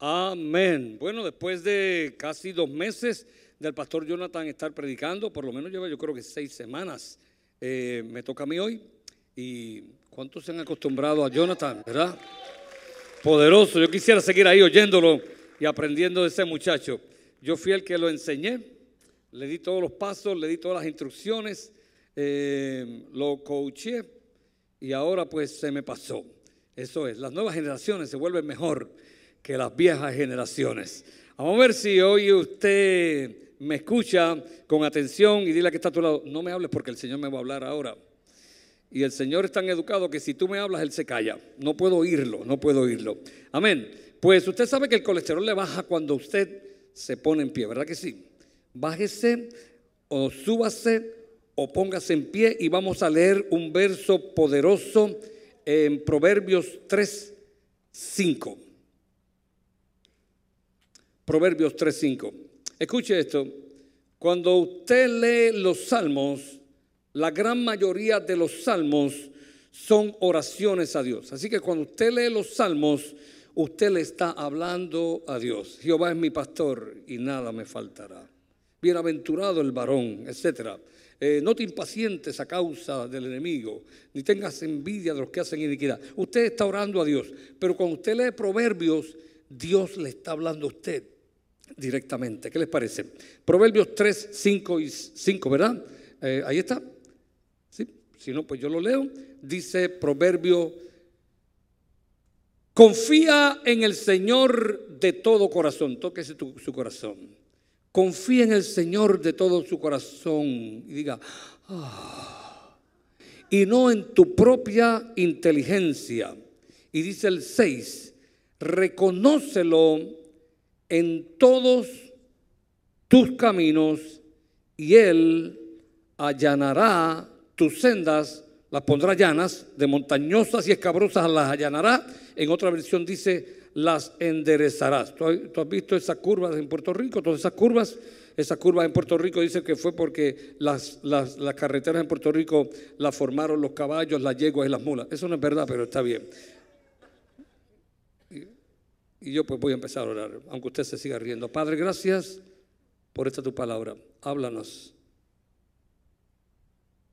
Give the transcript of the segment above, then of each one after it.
Amén. Bueno, después de casi dos meses del pastor Jonathan estar predicando, por lo menos lleva yo creo que seis semanas, eh, me toca a mí hoy. ¿Y cuántos se han acostumbrado a Jonathan, verdad? Poderoso. Yo quisiera seguir ahí oyéndolo y aprendiendo de ese muchacho. Yo fui el que lo enseñé, le di todos los pasos, le di todas las instrucciones, eh, lo coaché y ahora pues se me pasó. Eso es, las nuevas generaciones se vuelven mejor que las viejas generaciones. Vamos a ver si hoy usted me escucha con atención y dile que está a tu lado, no me hables porque el Señor me va a hablar ahora. Y el Señor es tan educado que si tú me hablas, Él se calla. No puedo oírlo, no puedo oírlo. Amén. Pues usted sabe que el colesterol le baja cuando usted se pone en pie, ¿verdad que sí? Bájese o súbase o póngase en pie y vamos a leer un verso poderoso en Proverbios 3, 5. Proverbios 3:5. Escuche esto. Cuando usted lee los salmos, la gran mayoría de los salmos son oraciones a Dios. Así que cuando usted lee los salmos, usted le está hablando a Dios. Jehová es mi pastor y nada me faltará. Bienaventurado el varón, etcétera. Eh, no te impacientes a causa del enemigo, ni tengas envidia de los que hacen iniquidad. Usted está orando a Dios, pero cuando usted lee proverbios, Dios le está hablando a usted directamente. ¿Qué les parece? Proverbios 3, 5 y 5, ¿verdad? Eh, ahí está. ¿Sí? Si no, pues yo lo leo. Dice Proverbio, confía en el Señor de todo corazón. Tóquese su corazón. Confía en el Señor de todo su corazón. Y diga, ah", y no en tu propia inteligencia. Y dice el 6, reconócelo en todos tus caminos y Él allanará tus sendas, las pondrá llanas, de montañosas y escabrosas las allanará. En otra versión dice, las enderezarás. ¿Tú, has visto esas curvas en Puerto Rico? Todas esas curvas, esas curvas en Puerto Rico dice que fue porque las, las, las carreteras en Puerto Rico las formaron los caballos, las yeguas y las mulas. Eso no es verdad, pero está bien. Y yo pues voy a empezar a orar, aunque usted se siga riendo. Padre, gracias por esta tu palabra. Háblanos.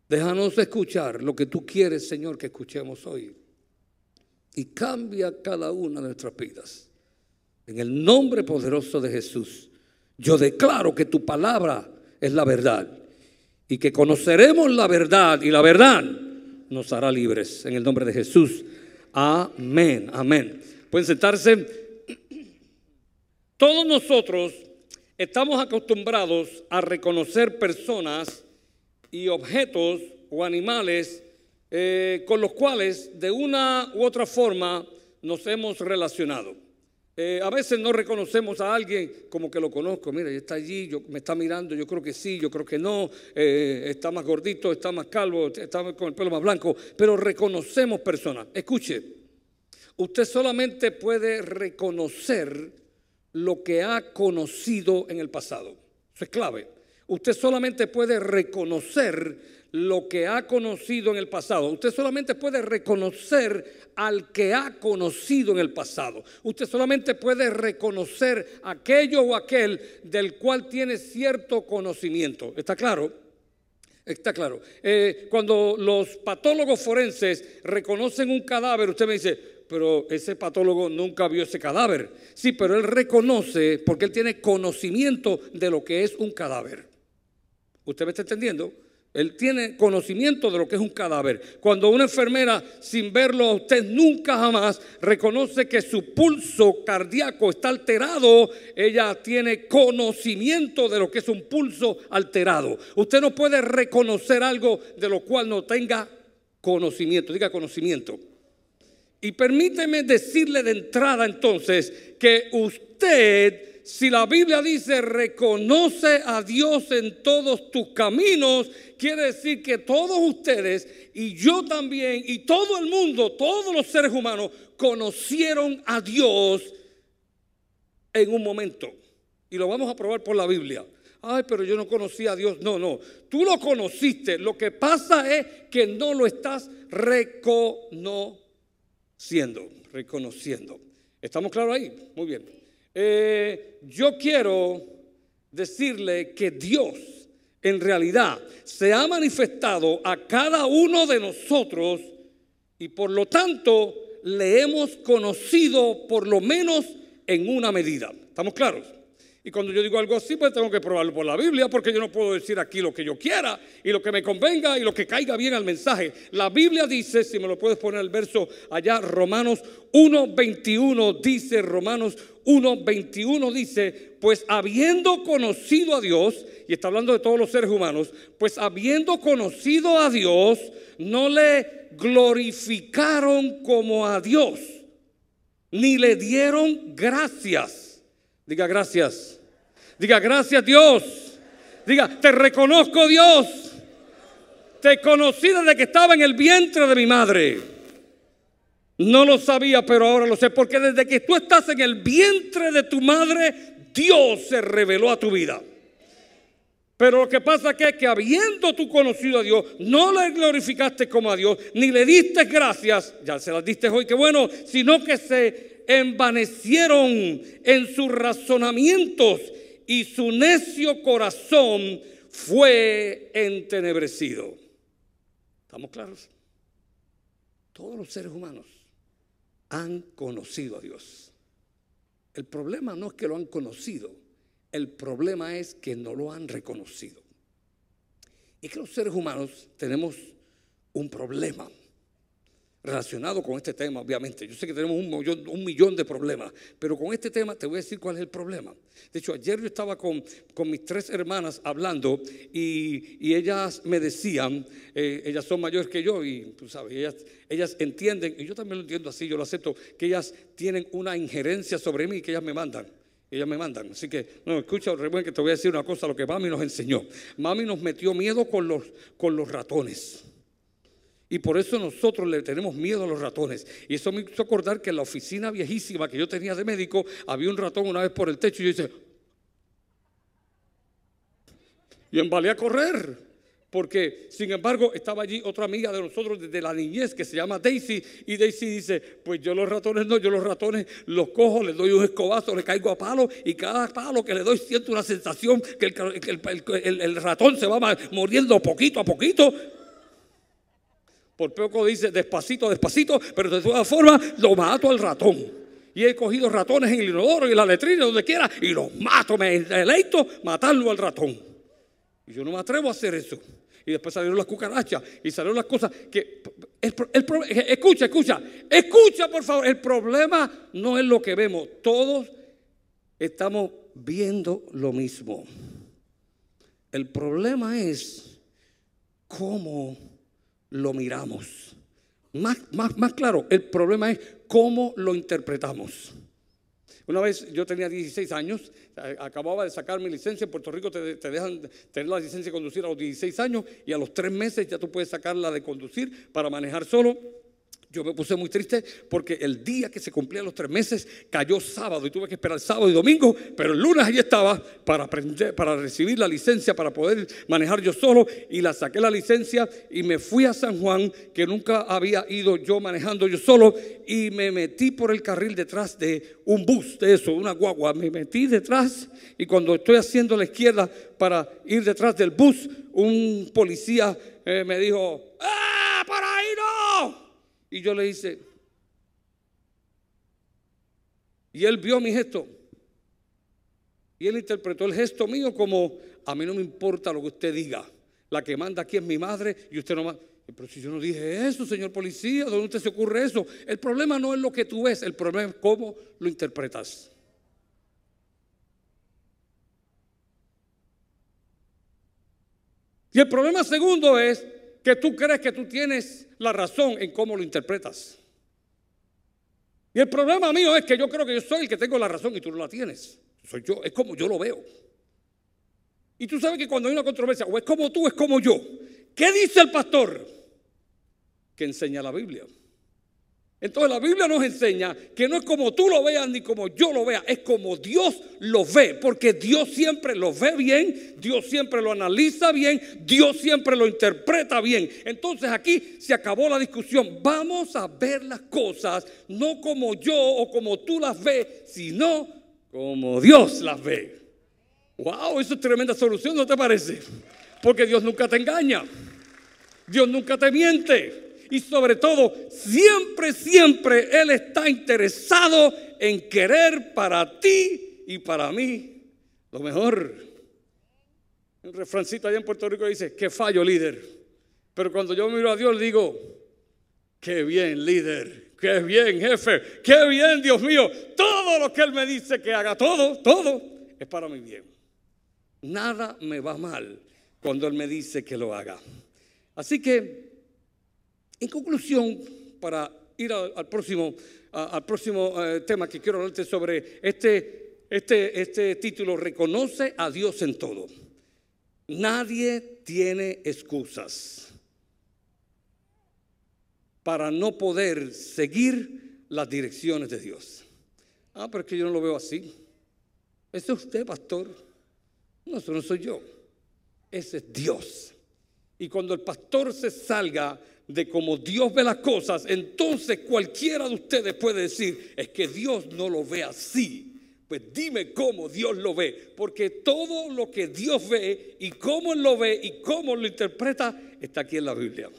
Déjanos escuchar lo que tú quieres, Señor, que escuchemos hoy. Y cambia cada una de nuestras vidas. En el nombre poderoso de Jesús, yo declaro que tu palabra es la verdad. Y que conoceremos la verdad y la verdad nos hará libres. En el nombre de Jesús. Amén, amén. Pueden sentarse. Todos nosotros estamos acostumbrados a reconocer personas y objetos o animales eh, con los cuales de una u otra forma nos hemos relacionado. Eh, a veces no reconocemos a alguien como que lo conozco, mira, está allí, yo, me está mirando, yo creo que sí, yo creo que no, eh, está más gordito, está más calvo, está con el pelo más blanco, pero reconocemos personas. Escuche, usted solamente puede reconocer lo que ha conocido en el pasado. Eso es clave. Usted solamente puede reconocer lo que ha conocido en el pasado. Usted solamente puede reconocer al que ha conocido en el pasado. Usted solamente puede reconocer aquello o aquel del cual tiene cierto conocimiento. ¿Está claro? Está claro. Eh, cuando los patólogos forenses reconocen un cadáver, usted me dice, pero ese patólogo nunca vio ese cadáver. Sí, pero él reconoce porque él tiene conocimiento de lo que es un cadáver. ¿Usted me está entendiendo? Él tiene conocimiento de lo que es un cadáver. Cuando una enfermera, sin verlo a usted nunca jamás, reconoce que su pulso cardíaco está alterado, ella tiene conocimiento de lo que es un pulso alterado. Usted no puede reconocer algo de lo cual no tenga conocimiento. Diga conocimiento. Y permíteme decirle de entrada entonces que usted, si la Biblia dice reconoce a Dios en todos tus caminos, quiere decir que todos ustedes y yo también y todo el mundo, todos los seres humanos, conocieron a Dios en un momento. Y lo vamos a probar por la Biblia. Ay, pero yo no conocía a Dios. No, no, tú lo conociste. Lo que pasa es que no lo estás reconociendo, reconociendo. ¿Estamos claros ahí? Muy bien. Eh, yo quiero decirle que Dios en realidad se ha manifestado a cada uno de nosotros y por lo tanto le hemos conocido por lo menos en una medida. ¿Estamos claros? Y cuando yo digo algo así, pues tengo que probarlo por la Biblia, porque yo no puedo decir aquí lo que yo quiera y lo que me convenga y lo que caiga bien al mensaje. La Biblia dice, si me lo puedes poner el verso allá, Romanos 1.21 dice, Romanos 1.21 dice, pues habiendo conocido a Dios, y está hablando de todos los seres humanos, pues habiendo conocido a Dios, no le glorificaron como a Dios, ni le dieron gracias. Diga gracias Diga, gracias Dios. Diga, te reconozco Dios. Te conocí desde que estaba en el vientre de mi madre. No lo sabía, pero ahora lo sé, porque desde que tú estás en el vientre de tu madre, Dios se reveló a tu vida. Pero lo que pasa es que, habiendo tú conocido a Dios, no le glorificaste como a Dios, ni le diste gracias, ya se las diste hoy, que bueno, sino que se envanecieron en sus razonamientos y su necio corazón fue entenebrecido. ¿Estamos claros? Todos los seres humanos han conocido a Dios. El problema no es que lo han conocido, el problema es que no lo han reconocido. Y que los seres humanos tenemos un problema relacionado con este tema, obviamente. Yo sé que tenemos un millón, de problemas, pero con este tema te voy a decir cuál es el problema. De hecho, ayer yo estaba con, mis tres hermanas hablando y, ellas me decían, eh, ellas son mayores que yo y tú sabes, ellas, entienden, y yo también lo entiendo así, yo lo acepto, que ellas tienen una injerencia sobre mí que ellas me mandan. Ellas me mandan. Así que, no, escucha, que te voy a decir una cosa, lo que mami nos enseñó. Mami nos metió miedo con los ratones. Y por eso nosotros le tenemos miedo a los ratones. Y eso me hizo acordar que en la oficina viejísima que yo tenía de médico había un ratón una vez por el techo y yo dice, y embalé a correr. Porque, sin embargo, estaba allí otra amiga de nosotros desde la niñez que se llama Daisy. Y Daisy dice: Pues yo los ratones no, yo los ratones los cojo, les doy un escobazo, le caigo a palo. Y cada palo que le doy siento una sensación que el, el ratón se va muriendo poquito a poquito. Por poco dice despacito, despacito, pero de todas formas lo mato al ratón. Y he cogido ratones en el inodoro y en la letrina, donde quiera, y los mato. Me deleito matarlo al ratón. Y yo no me atrevo a hacer eso. Y después salieron las cucarachas y salieron las cosas que... escucha, escucha, escucha por favor. El problema no es lo que vemos. Todos estamos viendo lo mismo. El problema es cómo lo miramos. Más, más, más claro, el problema es cómo lo interpretamos. Una vez yo tenía 16 años, acababa de sacar mi licencia. En Puerto Rico te, te, dejan tener la licencia de conducir a los 16 años y a los 3 meses ya tú puedes sacarla de conducir para manejar solo. Yo me puse muy triste porque el día que se cumplían los tres meses cayó sábado y tuve que esperar sábado y domingo, pero el lunes allí estaba para, aprender, para recibir la licencia, para poder manejar yo solo y la saqué la licencia y me fui a San Juan, que nunca había ido yo manejando yo solo y me metí por el carril detrás de un bus de eso, una guagua. Me metí detrás y cuando estoy haciendo la izquierda para ir detrás del bus, un policía eh, me dijo, ¡ah, ahí! Y yo le hice, y él vio mi gesto. Y él interpretó el gesto mío como, a mí no me importa lo que usted diga. La que manda aquí es mi madre y usted no manda. Pero si yo no dije eso, señor policía, ¿dónde usted se ocurre eso? El problema no es lo que tú ves, el problema es cómo lo interpretas. Y el problema segundo es que tú crees que tú tienes la razón en cómo lo interpretas. Y el problema mío es que yo creo que yo soy el que tengo la razón y tú no la tienes. Soy yo, es como yo lo veo. Y tú sabes que cuando hay una controversia, o es como tú, es como yo. ¿Qué dice el pastor? Que enseña la Biblia. Entonces la Biblia nos enseña que no es como tú lo veas ni como yo lo vea, es como Dios lo ve, porque Dios siempre lo ve bien, Dios siempre lo analiza bien, Dios siempre lo interpreta bien. Entonces aquí se acabó la discusión. Vamos a ver las cosas no como yo o como tú las ves, sino como Dios las ve. Wow, eso es tremenda solución, ¿no te parece? Porque Dios nunca te engaña. Dios nunca te miente. Y sobre todo, siempre, siempre Él está interesado en querer para ti y para mí lo mejor. Un refrancito allá en Puerto Rico dice, que fallo líder. Pero cuando yo miro a Dios digo, qué bien líder, qué bien jefe, qué bien Dios mío. Todo lo que Él me dice que haga, todo, todo, es para mi bien. Nada me va mal cuando Él me dice que lo haga. Así que en conclusión, para ir al, próximo, al próximo eh, tema que quiero hablarte sobre este, este, este título, reconoce a Dios en todo. Nadie tiene excusas para no poder seguir las direcciones de Dios. Ah, pero es que yo no lo veo así. Ese es usted, pastor. No, eso no soy yo. Ese es Dios. Y cuando el pastor se salga de cómo Dios ve las cosas, entonces cualquiera de ustedes puede decir, es que Dios no lo ve así. Pues dime cómo Dios lo ve, porque todo lo que Dios ve y cómo lo ve y cómo lo interpreta está aquí en la Biblia.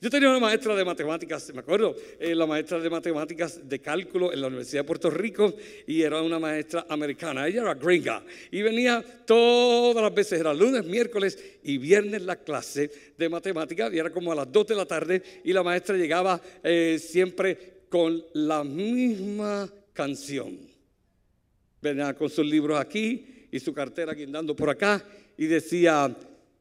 Yo tenía una maestra de matemáticas, me acuerdo, eh, la maestra de matemáticas de cálculo en la Universidad de Puerto Rico y era una maestra americana, ella era gringa y venía todas las veces, era lunes, miércoles y viernes la clase de matemáticas y era como a las 2 de la tarde y la maestra llegaba eh, siempre con la misma canción. Venía con sus libros aquí y su cartera guindando por acá y decía,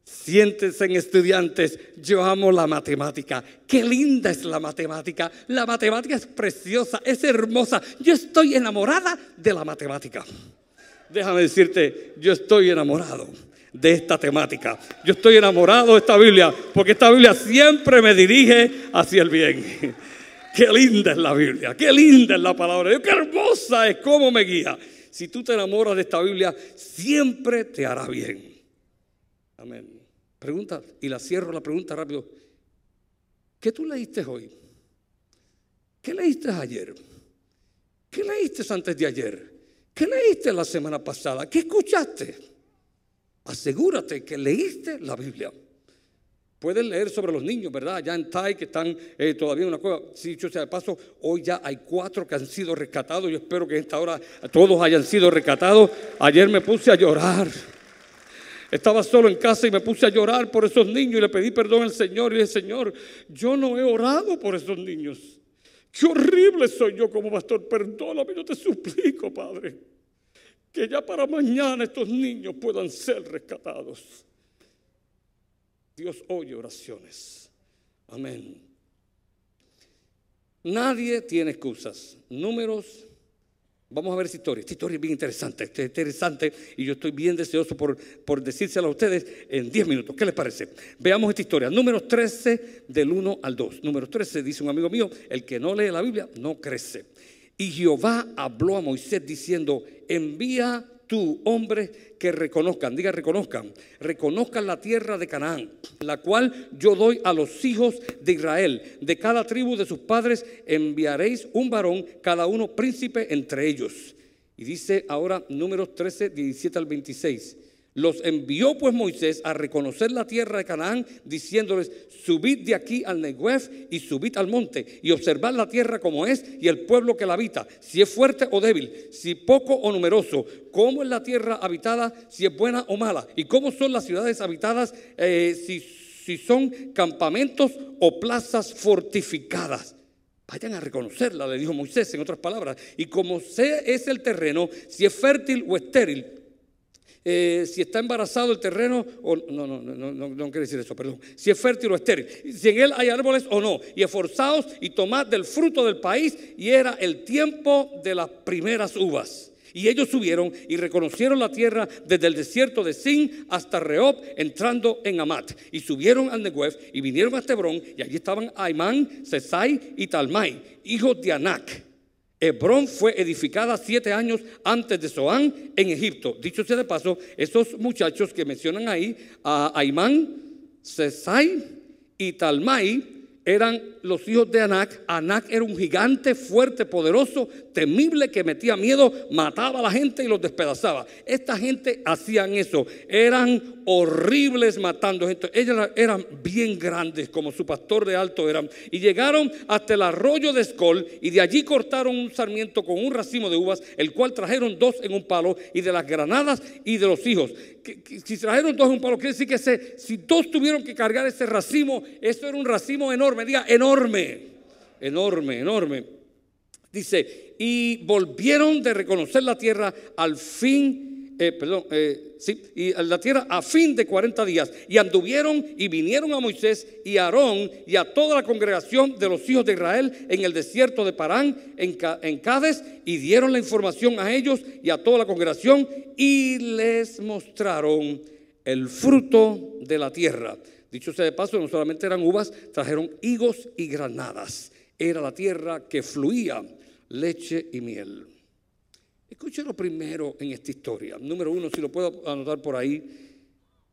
Siéntense en estudiantes, yo amo la matemática. Qué linda es la matemática. La matemática es preciosa, es hermosa. Yo estoy enamorada de la matemática. Déjame decirte, yo estoy enamorado de esta temática. Yo estoy enamorado de esta Biblia, porque esta Biblia siempre me dirige hacia el bien. Qué linda es la Biblia, qué linda es la palabra de Dios, qué hermosa es cómo me guía. Si tú te enamoras de esta Biblia, siempre te hará bien. Amén. Pregunta, y la cierro la pregunta rápido. ¿Qué tú leíste hoy? ¿Qué leíste ayer? ¿Qué leíste antes de ayer? ¿Qué leíste la semana pasada? ¿Qué escuchaste? Asegúrate que leíste la Biblia. Puedes leer sobre los niños, ¿verdad? Ya en Tai, que están eh, todavía en una cueva. Si dicho sea de paso, hoy ya hay cuatro que han sido rescatados. Yo espero que en esta hora todos hayan sido rescatados. Ayer me puse a llorar. Estaba solo en casa y me puse a llorar por esos niños y le pedí perdón al Señor y dije, Señor, yo no he orado por esos niños. Qué horrible soy yo como pastor. Perdóname, yo te suplico, Padre, que ya para mañana estos niños puedan ser rescatados. Dios oye oraciones. Amén. Nadie tiene excusas. Números Vamos a ver esta historia. Esta historia es bien interesante. es interesante y yo estoy bien deseoso por, por decírselo a ustedes en 10 minutos. ¿Qué les parece? Veamos esta historia. Número 13 del 1 al 2. Número 13 dice un amigo mío, el que no lee la Biblia no crece. Y Jehová habló a Moisés diciendo, envía tú, hombres que reconozcan, diga reconozcan, reconozcan la tierra de Canaán, la cual yo doy a los hijos de Israel. De cada tribu de sus padres enviaréis un varón, cada uno príncipe entre ellos. Y dice ahora números 13, 17 al 26. Los envió pues Moisés a reconocer la tierra de Canaán, diciéndoles, subid de aquí al Negev y subid al monte y observad la tierra como es y el pueblo que la habita, si es fuerte o débil, si poco o numeroso, cómo es la tierra habitada, si es buena o mala, y cómo son las ciudades habitadas, eh, si, si son campamentos o plazas fortificadas. Vayan a reconocerla, le dijo Moisés en otras palabras. Y como sea es el terreno, si es fértil o estéril, eh, si está embarazado el terreno, o, no, no, no, no, no quiere decir eso, perdón, si es fértil o estéril, si en él hay árboles o no, y esforzados y tomad del fruto del país, y era el tiempo de las primeras uvas. Y ellos subieron y reconocieron la tierra desde el desierto de Sin hasta Rehob, entrando en Amat. Y subieron al Negev y vinieron a Hebrón, y allí estaban Aimán, Sesai y Talmai, hijos de Anac. Hebrón fue edificada siete años antes de Zoán en Egipto. Dicho sea de paso, esos muchachos que mencionan ahí, a Aimán, Sesai y Talmai, eran los hijos de Anac. Anac era un gigante fuerte, poderoso, temible, que metía miedo, mataba a la gente y los despedazaba. Esta gente hacían eso. Eran horribles matando gente. Ellos eran bien grandes, como su pastor de alto eran. Y llegaron hasta el arroyo de Escol y de allí cortaron un sarmiento con un racimo de uvas, el cual trajeron dos en un palo y de las granadas y de los hijos. Si trajeron dos un palo, quiere decir que si dos tuvieron que cargar ese racimo, eso era un racimo enorme, diga enorme, enorme, enorme. Dice, y volvieron de reconocer la tierra al fin eh, perdón, eh, sí, y la tierra a fin de 40 días. Y anduvieron y vinieron a Moisés y a Aarón y a toda la congregación de los hijos de Israel en el desierto de Parán, en, en Cádiz, y dieron la información a ellos y a toda la congregación y les mostraron el fruto de la tierra. Dicho sea de paso, no solamente eran uvas, trajeron higos y granadas. Era la tierra que fluía leche y miel. Escuche lo primero en esta historia. Número uno, si lo puedo anotar por ahí.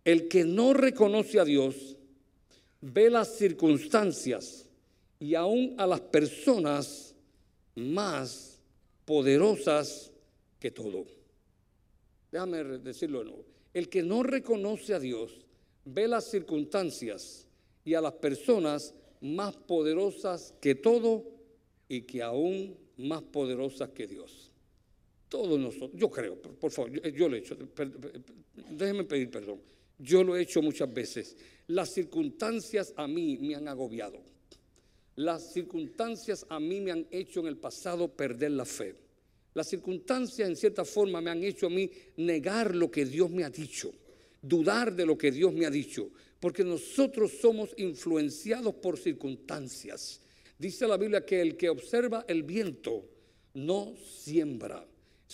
El que no reconoce a Dios ve las circunstancias y aún a las personas más poderosas que todo. Déjame decirlo de nuevo. El que no reconoce a Dios ve las circunstancias y a las personas más poderosas que todo y que aún más poderosas que Dios. Todos nosotros, yo creo, por favor, yo, lo he hecho, déjenme pedir perdón, yo lo he hecho muchas veces. Las circunstancias a mí me han agobiado. Las circunstancias a mí me han hecho en el pasado perder la fe. Las circunstancias en cierta forma me han hecho a mí negar lo que Dios me ha dicho, dudar de lo que Dios me ha dicho, porque nosotros somos influenciados por circunstancias. Dice la Biblia que el que observa el viento no siembra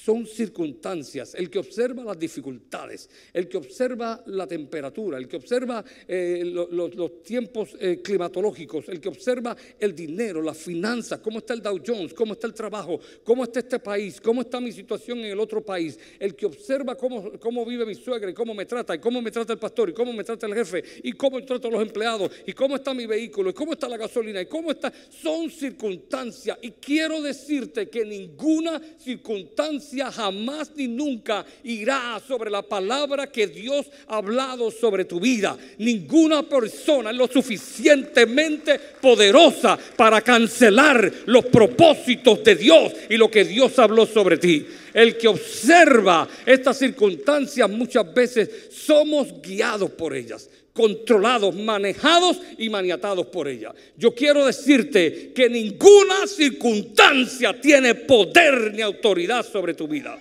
son circunstancias. El que observa las dificultades, el que observa la temperatura, el que observa eh, los tiempos eh, climatológicos, el que observa el dinero, las finanzas, cómo está el Dow Jones, cómo está el trabajo, cómo está este país, cómo está mi situación en el otro país, el que observa cómo, cómo vive mi suegra y cómo me trata, y cómo me trata el pastor, y cómo me trata el jefe, y cómo trato a los empleados, y cómo está mi vehículo, y cómo está la gasolina, y cómo está. Son circunstancias. Y quiero decirte que ninguna circunstancia jamás ni nunca irá sobre la palabra que Dios ha hablado sobre tu vida. Ninguna persona es lo suficientemente poderosa para cancelar los propósitos de Dios y lo que Dios habló sobre ti. El que observa estas circunstancias muchas veces somos guiados por ellas controlados, manejados y maniatados por ella. Yo quiero decirte que ninguna circunstancia tiene poder ni autoridad sobre tu vida.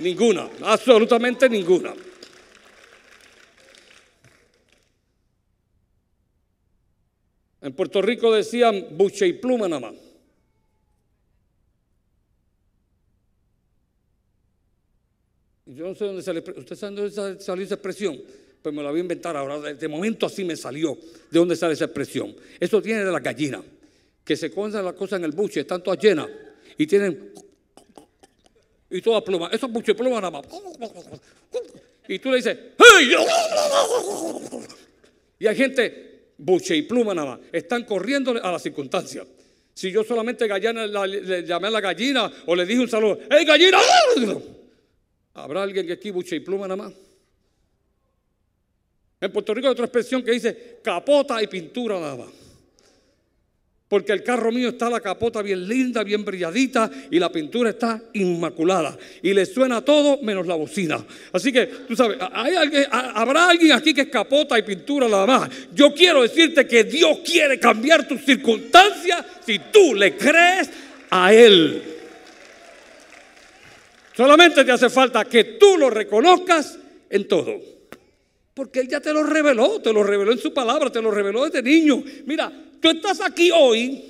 Ninguna, absolutamente ninguna. En Puerto Rico decían buche y pluma nada más. Yo no sé dónde sale, ¿usted sabe dónde salió esa expresión? Pues me lo voy a inventar ahora. De momento así me salió. ¿De dónde sale esa expresión? Eso tiene de la gallina, que se cogen las cosas en el buche, están todas llenas y tienen. Y todas plumas. Esos buches plumas nada más. Y tú le dices, ¡Hey! Y hay gente, buche y pluma nada más, están corriendo a las circunstancias. Si yo solamente gallina, le llamé a la gallina o le dije un saludo, ¡Hey, gallina! ¿Habrá alguien que aquí buche y pluma nada más? En Puerto Rico hay otra expresión que dice capota y pintura nada Porque el carro mío está la capota bien linda, bien brilladita y la pintura está inmaculada. Y le suena todo menos la bocina. Así que, tú sabes, ¿hay alguien, habrá alguien aquí que es capota y pintura nada más. Yo quiero decirte que Dios quiere cambiar tus circunstancias si tú le crees a Él. Solamente te hace falta que tú lo reconozcas en todo. Porque Él ya te lo reveló, te lo reveló en su palabra, te lo reveló desde niño. Mira, tú estás aquí hoy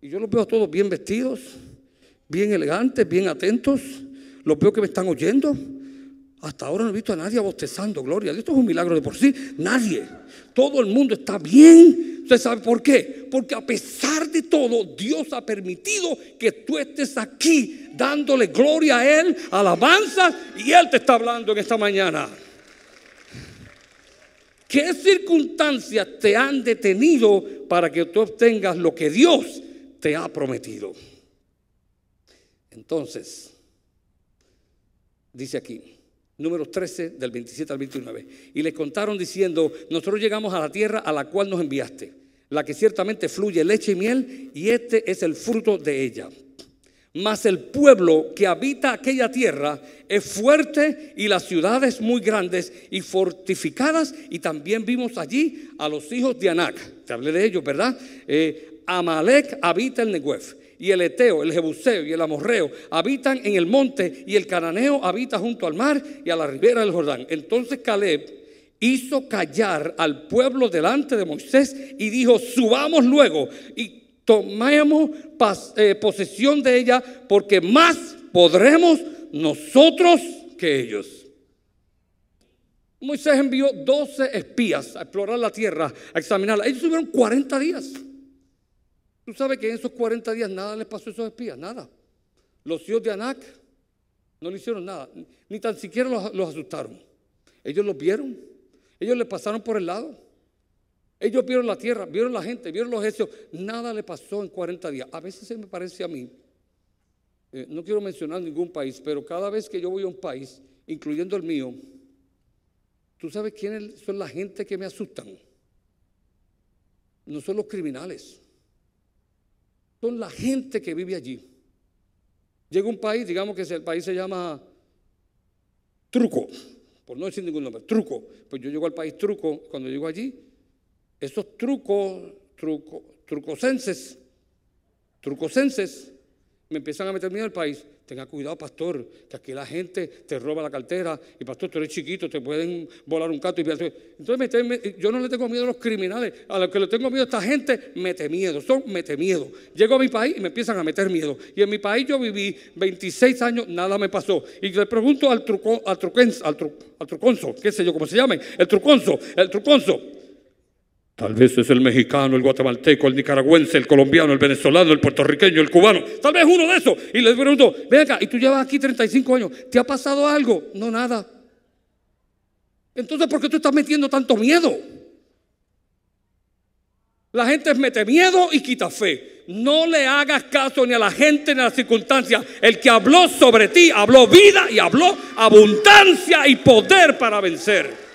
y yo los veo todos bien vestidos, bien elegantes, bien atentos. Los veo que me están oyendo. Hasta ahora no he visto a nadie bostezando, gloria. Esto es un milagro de por sí. Nadie. Todo el mundo está bien. ¿Usted sabe por qué? Porque a pesar de todo, Dios ha permitido que tú estés aquí dándole gloria a Él, alabanza, y Él te está hablando en esta mañana. ¿Qué circunstancias te han detenido para que tú obtengas lo que Dios te ha prometido? Entonces, dice aquí, número 13 del 27 al 29, y les contaron diciendo, nosotros llegamos a la tierra a la cual nos enviaste, la que ciertamente fluye leche y miel, y este es el fruto de ella. Mas el pueblo que habita aquella tierra es fuerte y las ciudades muy grandes y fortificadas. Y también vimos allí a los hijos de Anac. Te hablé de ellos, ¿verdad? Eh, Amalek habita el Negev. Y el Eteo, el Jebuseo y el Amorreo habitan en el monte. Y el Cananeo habita junto al mar y a la ribera del Jordán. Entonces Caleb hizo callar al pueblo delante de Moisés y dijo, subamos luego y tomemos eh, posesión de ella porque más podremos nosotros que ellos. Moisés envió 12 espías a explorar la tierra, a examinarla. Ellos tuvieron 40 días. Tú sabes que en esos 40 días nada les pasó a esos espías, nada. Los hijos de Anac no le hicieron nada, ni tan siquiera los, los asustaron. Ellos los vieron, ellos le pasaron por el lado. Ellos vieron la tierra, vieron la gente, vieron los hechos. Nada le pasó en 40 días. A veces se me parece a mí, eh, no quiero mencionar ningún país, pero cada vez que yo voy a un país, incluyendo el mío, ¿tú sabes quiénes son la gente que me asustan? No son los criminales. Son la gente que vive allí. Llega un país, digamos que el país se llama Truco, por no decir ningún nombre, Truco. Pues yo llego al país Truco, cuando llego allí, esos trucos, truco, trucosenses, trucosenses, me empiezan a meter miedo al país. Tenga cuidado, pastor, que aquí la gente te roba la cartera y pastor, tú eres chiquito, te pueden volar un cato. Y... Entonces, yo no le tengo miedo a los criminales, a los que le tengo miedo a esta gente, mete miedo, son mete miedo. Llego a mi país y me empiezan a meter miedo. Y en mi país yo viví 26 años, nada me pasó. Y le pregunto al, truco, al, truquenso, al, truconzo, qué sé yo, cómo se llame, el truconzo, el truconzo. Tal vez es el mexicano, el guatemalteco, el nicaragüense, el colombiano, el venezolano, el puertorriqueño, el cubano. Tal vez uno de esos. Y les pregunto, ven acá, y tú llevas aquí 35 años, ¿te ha pasado algo? No, nada. Entonces, ¿por qué tú estás metiendo tanto miedo? La gente mete miedo y quita fe. No le hagas caso ni a la gente ni a las circunstancias. El que habló sobre ti habló vida y habló abundancia y poder para vencer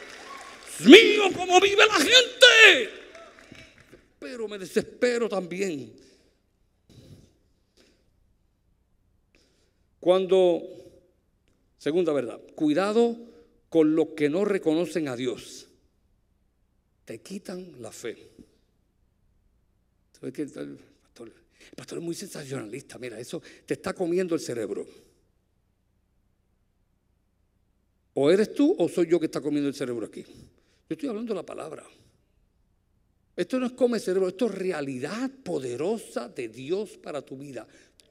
mío, cómo vive la gente. Pero me desespero también. Cuando, segunda verdad, cuidado con los que no reconocen a Dios. Te quitan la fe. El pastor, el pastor es muy sensacionalista. Mira, eso te está comiendo el cerebro. O eres tú o soy yo que está comiendo el cerebro aquí. Yo estoy hablando de la palabra. Esto no es come cerebro, esto es realidad poderosa de Dios para tu vida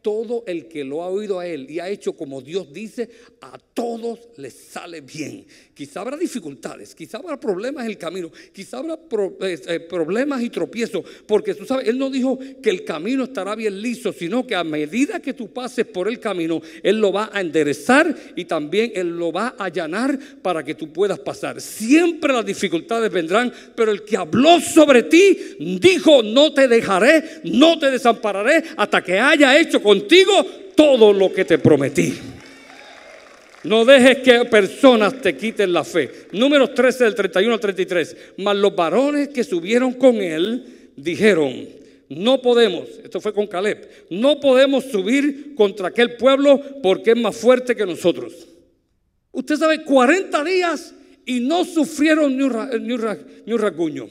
todo el que lo ha oído a Él y ha hecho como Dios dice, a todos les sale bien. Quizá habrá dificultades, quizá habrá problemas en el camino, quizá habrá eh, problemas y tropiezos, porque tú sabes, Él no dijo que el camino estará bien liso, sino que a medida que tú pases por el camino, Él lo va a enderezar y también Él lo va a allanar para que tú puedas pasar. Siempre las dificultades vendrán, pero el que habló sobre ti dijo, no te dejaré, no te desampararé hasta que haya hecho con contigo todo lo que te prometí. No dejes que personas te quiten la fe. Números 13 del 31 al 33. Mas los varones que subieron con él dijeron, no podemos, esto fue con Caleb, no podemos subir contra aquel pueblo porque es más fuerte que nosotros. Usted sabe, 40 días y no sufrieron ni un, ni un rasguño.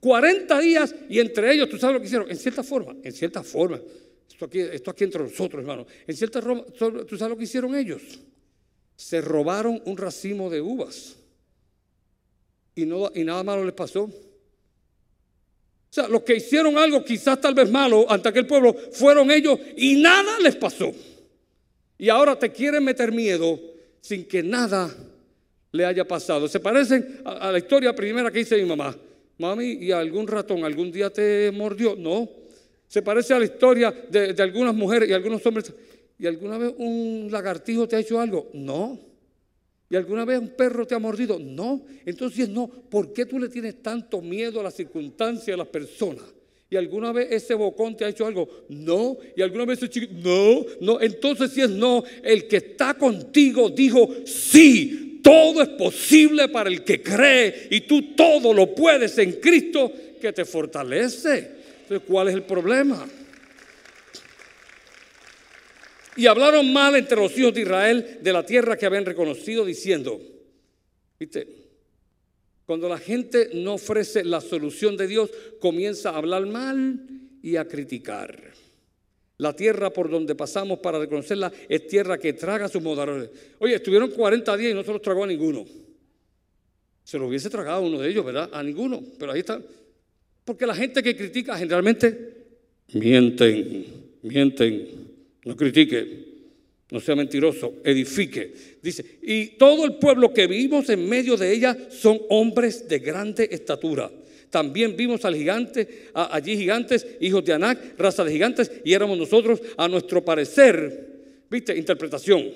40 días y entre ellos, ¿tú sabes lo que hicieron? En cierta forma, en cierta forma. Esto aquí, entre nosotros, hermano. En cierta forma, ¿tú sabes lo que hicieron ellos? Se robaron un racimo de uvas. Y, no, y nada malo les pasó. O sea, los que hicieron algo quizás tal vez malo ante aquel pueblo fueron ellos y nada les pasó. Y ahora te quieren meter miedo sin que nada le haya pasado. Se parecen a, la historia primera que hice mi mamá. Mami, ¿y algún ratón algún día te mordió? No. Se parece a la historia de, algunas mujeres y algunos hombres. ¿Y alguna vez un lagartijo te ha hecho algo? No. ¿Y alguna vez un perro te ha mordido? No. Entonces no. ¿Por qué tú le tienes tanto miedo a las circunstancias, a las personas? ¿Y alguna vez ese bocón te ha hecho algo? No. ¿Y alguna vez ese chiquito? No. No. Entonces si es no, el que está contigo dijo sí. Todo es posible para el que cree y tú todo lo puedes en Cristo que te fortalece. ¿Cuál es el problema? Y hablaron mal entre los hijos de Israel de la tierra que habían reconocido, diciendo, ¿viste? Cuando la gente no ofrece la solución de Dios, comienza a hablar mal y a criticar. La tierra por donde pasamos para reconocerla es tierra que traga sus moradores. Oye, estuvieron 40 días y no se los tragó a ninguno. Se lo hubiese tragado a uno de ellos, ¿verdad? A ninguno. Pero ahí está. Porque la gente que critica generalmente mienten, mienten. No critique. No sea mentiroso, edifique. Dice, y todo el pueblo que vivimos en medio de ella son hombres de grande estatura. También vimos al gigante, allí gigantes, hijos de Anac, raza de gigantes, y éramos nosotros, a nuestro parecer, viste, interpretación.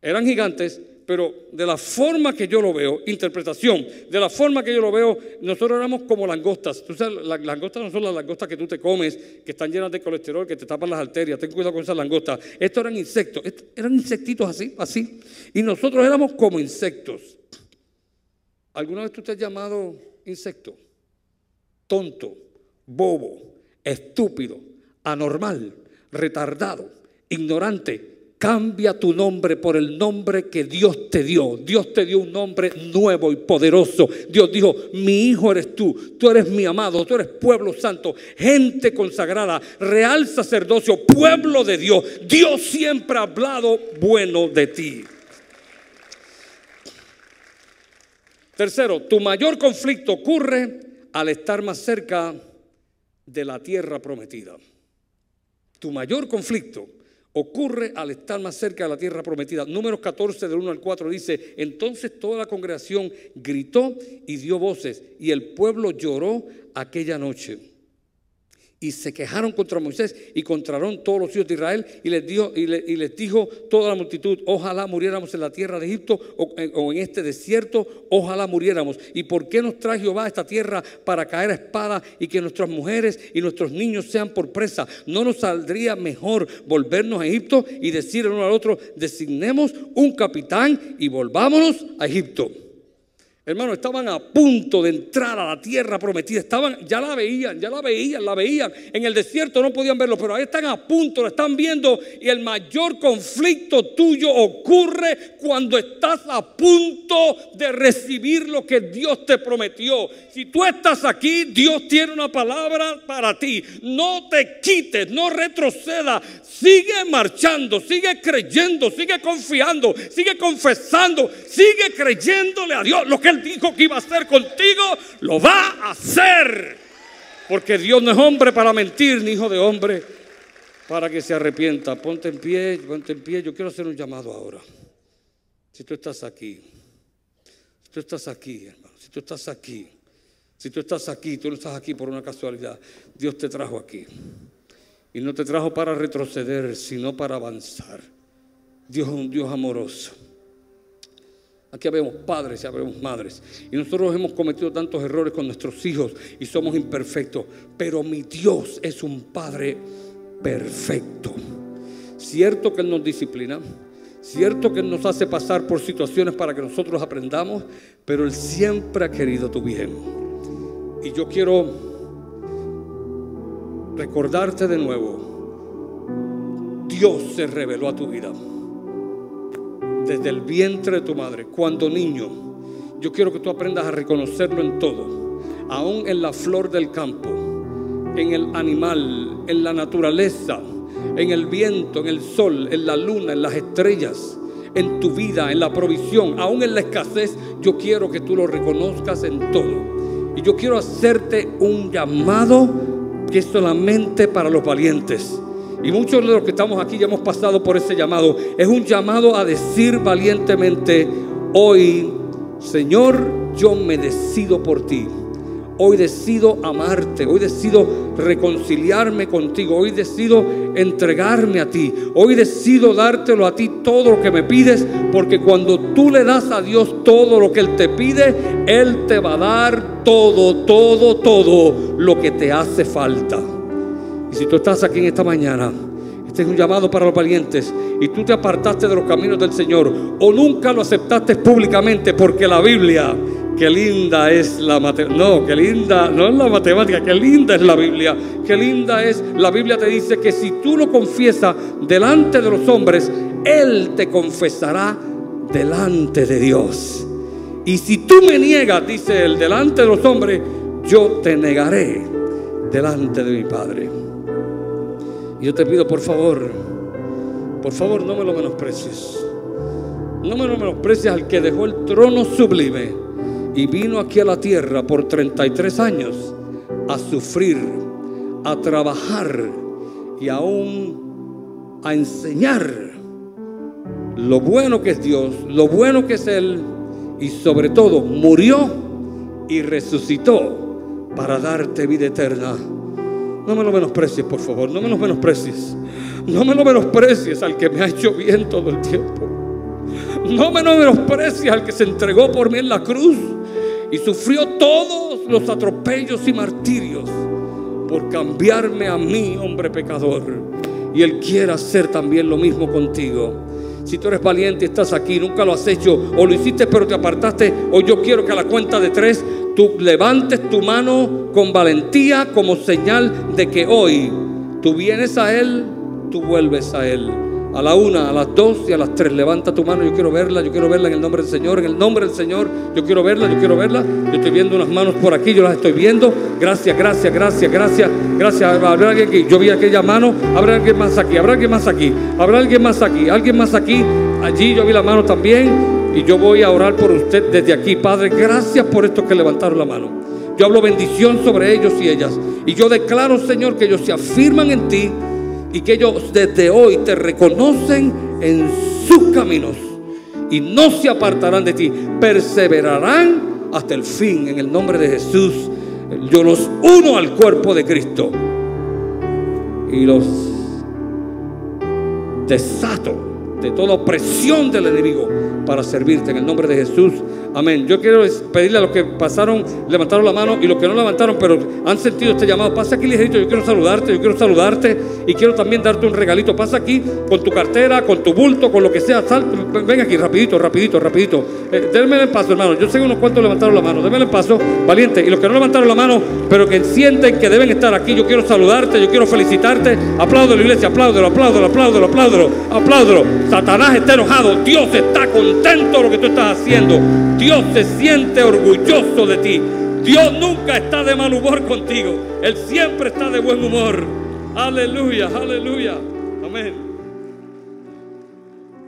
Eran gigantes, pero de la forma que yo lo veo, interpretación, de la forma que yo lo veo, nosotros éramos como langostas. Tú sabes, las langostas no son las langostas que tú te comes, que están llenas de colesterol, que te tapan las arterias. Ten cuidado con esas langostas. Estos eran insectos, eran insectitos así, así. Y nosotros éramos como insectos. ¿Alguna vez tú te has llamado insecto? Tonto, bobo, estúpido, anormal, retardado, ignorante, Cambia tu nombre por el nombre que Dios te dio. Dios te dio un nombre nuevo y poderoso. Dios dijo, mi hijo eres tú, tú eres mi amado, tú eres pueblo santo, gente consagrada, real sacerdocio, pueblo de Dios. Dios siempre ha hablado bueno de ti. Tercero, tu mayor conflicto ocurre al estar más cerca de la tierra prometida. Tu mayor conflicto ocurre al estar más cerca de la tierra prometida. Números 14 del 1 al 4 dice, entonces toda la congregación gritó y dio voces y el pueblo lloró aquella noche y se quejaron contra Moisés y contra todos los hijos de Israel y les, dijo, y, les dijo toda la multitud, ojalá muriéramos en la tierra de Egipto o, en este desierto, ojalá muriéramos. ¿Y por qué nos trae Jehová a esta tierra para caer a espada y que nuestras mujeres y nuestros niños sean por presa? ¿No nos saldría mejor volvernos a Egipto y decir uno al otro, designemos un capitán y volvámonos a Egipto? Hermano, estaban a punto de entrar a la tierra prometida. Estaban, ya la veían, ya la veían, la veían. En el desierto no podían verlo, pero ahí están a punto, lo están viendo. Y el mayor conflicto tuyo ocurre cuando estás a punto de recibir lo que Dios te prometió. Si tú estás aquí, Dios tiene una palabra para ti. No te quites, no retroceda. Sigue marchando, sigue creyendo, sigue confiando, sigue confesando, sigue creyéndole a Dios. Lo que Él dijo que iba a hacer contigo, lo va a hacer. Porque Dios no es hombre para mentir, ni hijo de hombre para que se arrepienta. Ponte en pie, ponte en pie. Yo quiero hacer un llamado ahora. Si tú estás aquí, si tú estás aquí, hermano, si tú estás aquí, si tú estás aquí, tú no estás aquí por una casualidad, Dios te trajo aquí. Y no te trajo para retroceder, sino para avanzar. Dios es un Dios amoroso. Aquí habemos padres y habemos madres. Y nosotros hemos cometido tantos errores con nuestros hijos y somos imperfectos. Pero mi Dios es un Padre perfecto. Cierto que Él nos disciplina. Cierto que Él nos hace pasar por situaciones para que nosotros aprendamos. Pero Él siempre ha querido tu bien. Y yo quiero recordarte de nuevo. Dios se reveló a tu vida desde el vientre de tu madre, cuando niño. Yo quiero que tú aprendas a reconocerlo en todo, aún en la flor del campo, en el animal, en la naturaleza, en el viento, en el sol, en la luna, en las estrellas, en tu vida, en la provisión, aún en la escasez. Yo quiero que tú lo reconozcas en todo. Y yo quiero hacerte un llamado que es solamente para los valientes. Y muchos de los que estamos aquí ya hemos pasado por ese llamado. Es un llamado a decir valientemente, hoy, Señor, yo me decido por ti. Hoy decido amarte, hoy decido reconciliarme contigo, hoy decido entregarme a ti, hoy decido dártelo a ti todo lo que me pides, porque cuando tú le das a Dios todo lo que Él te pide, Él te va a dar todo, todo, todo lo que te hace falta. Y si tú estás aquí en esta mañana, este es un llamado para los valientes y tú te apartaste de los caminos del Señor o nunca lo aceptaste públicamente porque la Biblia Qué linda es la matemática. No, qué linda, no es la matemática, qué linda es la Biblia. Qué linda es, la Biblia te dice que si tú lo confiesas delante de los hombres, Él te confesará delante de Dios. Y si tú me niegas, dice Él, delante de los hombres, yo te negaré delante de mi Padre. Yo te pido, por favor, por favor, no me lo menosprecies. No me lo menosprecies al que dejó el trono sublime y vino aquí a la tierra por 33 años a sufrir, a trabajar y aún a enseñar lo bueno que es Dios, lo bueno que es Él y sobre todo murió y resucitó para darte vida eterna. No me lo menosprecies, por favor, no me lo menosprecies. No me lo menosprecies al que me ha hecho bien todo el tiempo. No me lo menosprecies al que se entregó por mí en la cruz y sufrió todos los atropellos y martirios por cambiarme a mí, hombre pecador. Y Él quiere hacer también lo mismo contigo. Si tú eres valiente estás aquí, nunca lo has hecho, o lo hiciste pero te apartaste, o yo quiero que a la cuenta de tres tú levantes tu mano con valentía como señal de que hoy tú vienes a Él, tú vuelves a Él a la una, a las dos y a las tres. Levanta tu mano, yo quiero verla, yo quiero verla en el nombre del Señor, en el nombre del Señor, yo quiero verla, yo quiero verla. Yo estoy viendo unas manos por aquí, yo las estoy viendo. Gracias, gracias, gracias, gracias, gracias. Habrá alguien aquí, yo vi aquella mano, habrá alguien más aquí, habrá alguien más aquí, habrá alguien más aquí, alguien más aquí. Allí yo vi la mano también y yo voy a orar por usted desde aquí. Padre, gracias por estos que levantaron la mano. Yo hablo bendición sobre ellos y ellas. Y yo declaro, Señor, que ellos se afirman en ti y que ellos desde hoy te reconocen en sus caminos y no se apartarán de ti, perseverarán hasta el fin en el nombre de Jesús. Yo los uno al cuerpo de Cristo y los desato de toda opresión del enemigo para servirte en el nombre de Jesús. Amén. Yo quiero pedirle a los que pasaron, levantaron la mano y los que no levantaron, pero han sentido este llamado, pasa aquí ligerito, yo quiero saludarte, yo quiero saludarte y quiero también darte un regalito. Pasa aquí con tu cartera, con tu bulto, con lo que sea. Sal, ven aquí rapidito, rapidito, rapidito. Eh, denme el paso, hermano. Yo sé unos cuantos levantaron la mano. Denme el paso, valiente. Y los que no levantaron la mano, pero que sienten que deben estar aquí, yo quiero saludarte, yo quiero felicitarte. Aplaudo la iglesia, apláudelo, apláudelo, apláudelo, apláudelo, apláudelo. Satanás está enojado, Dios está contento de lo que tú estás haciendo. Dios se siente orgulloso de ti. Dios nunca está de mal humor contigo. Él siempre está de buen humor. Aleluya, aleluya. Amén.